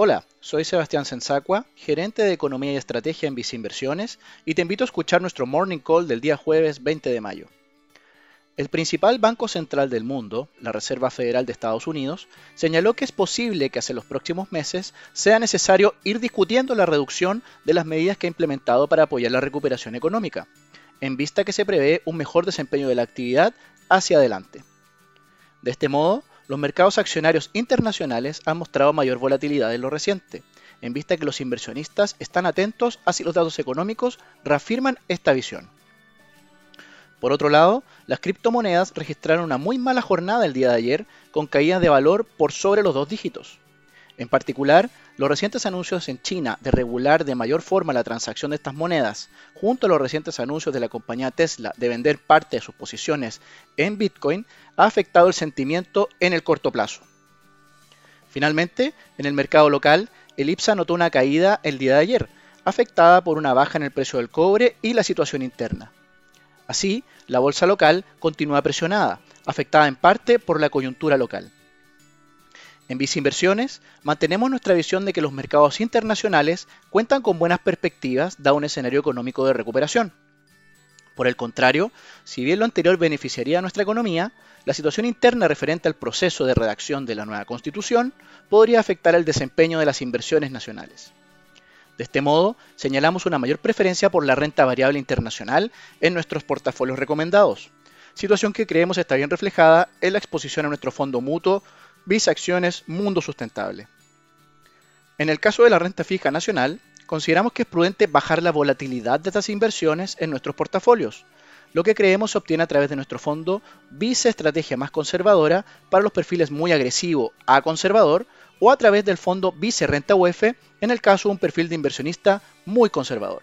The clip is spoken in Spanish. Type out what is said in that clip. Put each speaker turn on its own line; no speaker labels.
Hola, soy Sebastián Sensacua, gerente de Economía y Estrategia en Vice Inversiones, y te invito a escuchar nuestro Morning Call del día jueves 20 de mayo. El principal banco central del mundo, la Reserva Federal de Estados Unidos, señaló que es posible que hacia los próximos meses sea necesario ir discutiendo la reducción de las medidas que ha implementado para apoyar la recuperación económica, en vista que se prevé un mejor desempeño de la actividad hacia adelante. De este modo, los mercados accionarios internacionales han mostrado mayor volatilidad en lo reciente, en vista que los inversionistas están atentos a si los datos económicos reafirman esta visión. Por otro lado, las criptomonedas registraron una muy mala jornada el día de ayer, con caídas de valor por sobre los dos dígitos. En particular, los recientes anuncios en China de regular de mayor forma la transacción de estas monedas, junto a los recientes anuncios de la compañía Tesla de vender parte de sus posiciones en Bitcoin, ha afectado el sentimiento en el corto plazo. Finalmente, en el mercado local, el IPSA notó una caída el día de ayer, afectada por una baja en el precio del cobre y la situación interna. Así, la bolsa local continúa presionada, afectada en parte por la coyuntura local. En Vice Inversiones mantenemos nuestra visión de que los mercados internacionales cuentan con buenas perspectivas dado un escenario económico de recuperación. Por el contrario, si bien lo anterior beneficiaría a nuestra economía, la situación interna referente al proceso de redacción de la nueva constitución podría afectar el desempeño de las inversiones nacionales. De este modo, señalamos una mayor preferencia por la renta variable internacional en nuestros portafolios recomendados, situación que creemos está bien reflejada en la exposición a nuestro fondo mutuo Visa Acciones Mundo Sustentable. En el caso de la renta fija nacional, consideramos que es prudente bajar la volatilidad de estas inversiones en nuestros portafolios, lo que creemos se obtiene a través de nuestro fondo Vice Estrategia Más Conservadora para los perfiles muy agresivo a conservador o a través del fondo Vice Renta UF en el caso de un perfil de inversionista muy conservador.